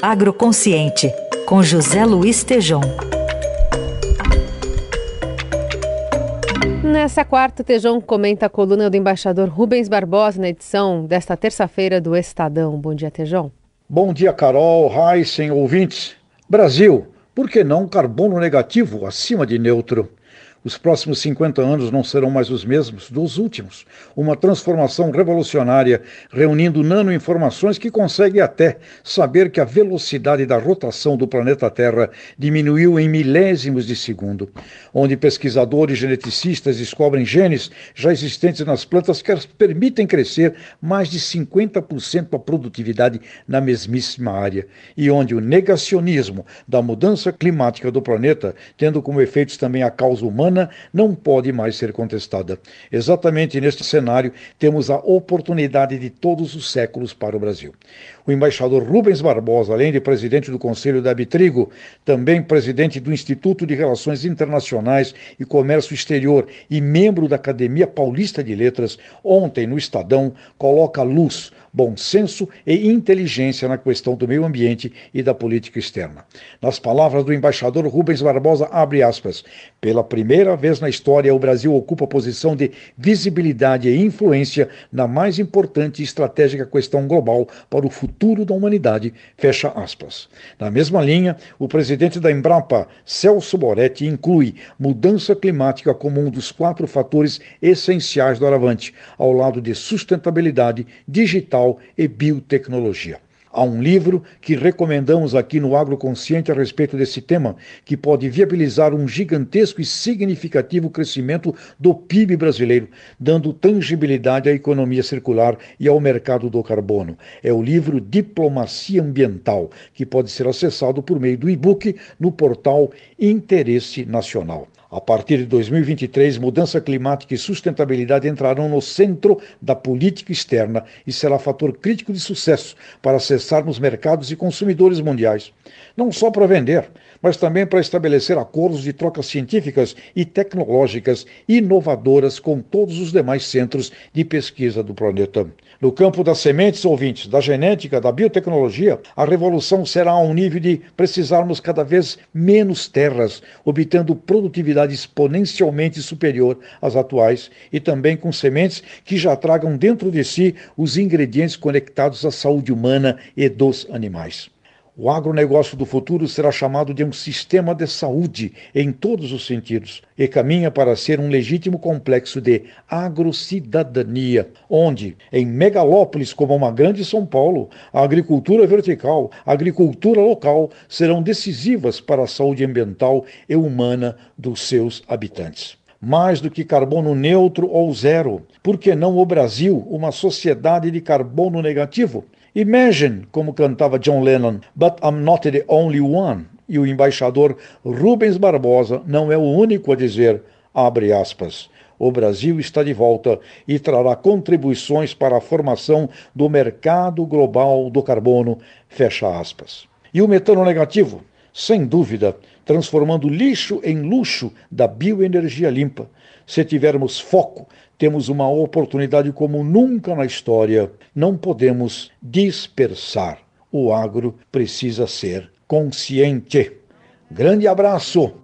Agroconsciente, com José Luiz Tejom. Nessa quarta, Tejão comenta a coluna do embaixador Rubens Barbosa na edição desta terça-feira do Estadão. Bom dia, Tejão. Bom dia, Carol, Heisen, ouvintes. Brasil, por que não carbono negativo acima de neutro? Os próximos 50 anos não serão mais os mesmos dos últimos. Uma transformação revolucionária, reunindo nanoinformações que consegue até saber que a velocidade da rotação do planeta Terra diminuiu em milésimos de segundo, onde pesquisadores geneticistas descobrem genes já existentes nas plantas que permitem crescer mais de 50% a produtividade na mesmíssima área, e onde o negacionismo da mudança climática do planeta, tendo como efeitos também a causa humana, humana não pode mais ser contestada. Exatamente neste cenário, temos a oportunidade de todos os séculos para o Brasil. O embaixador Rubens Barbosa, além de presidente do Conselho da Abitrigo, também presidente do Instituto de Relações Internacionais e Comércio Exterior e membro da Academia Paulista de Letras, ontem no Estadão, coloca luz bom senso e inteligência na questão do meio ambiente e da política externa. Nas palavras do embaixador Rubens Barbosa, abre aspas, pela primeira vez na história, o Brasil ocupa a posição de visibilidade e influência na mais importante e estratégica questão global para o futuro da humanidade, fecha aspas. Na mesma linha, o presidente da Embrapa, Celso Moretti, inclui mudança climática como um dos quatro fatores essenciais do Aravante, ao lado de sustentabilidade digital e biotecnologia. Há um livro que recomendamos aqui no Agroconsciente a respeito desse tema, que pode viabilizar um gigantesco e significativo crescimento do PIB brasileiro, dando tangibilidade à economia circular e ao mercado do carbono. É o livro Diplomacia Ambiental, que pode ser acessado por meio do e-book no portal Interesse Nacional. A partir de 2023, mudança climática e sustentabilidade entrarão no centro da política externa e será fator crítico de sucesso para acessarmos mercados e consumidores mundiais. Não só para vender, mas também para estabelecer acordos de trocas científicas e tecnológicas inovadoras com todos os demais centros de pesquisa do planeta. No campo das sementes, ouvintes, da genética, da biotecnologia, a revolução será a um nível de precisarmos cada vez menos terras, obtendo produtividade exponencialmente superior às atuais e também com sementes que já tragam dentro de si os ingredientes conectados à saúde humana e dos animais. O agronegócio do futuro será chamado de um sistema de saúde em todos os sentidos e caminha para ser um legítimo complexo de agrocidadania, onde, em megalópolis como uma grande São Paulo, a agricultura vertical, a agricultura local serão decisivas para a saúde ambiental e humana dos seus habitantes mais do que carbono neutro ou zero. Por que não o Brasil, uma sociedade de carbono negativo? Imagine, como cantava John Lennon, but I'm not the only one. E o embaixador Rubens Barbosa não é o único a dizer, abre aspas, o Brasil está de volta e trará contribuições para a formação do mercado global do carbono, fecha aspas. E o metano negativo? Sem dúvida, transformando lixo em luxo da bioenergia limpa. Se tivermos foco, temos uma oportunidade como nunca na história. Não podemos dispersar. O agro precisa ser consciente. Grande abraço!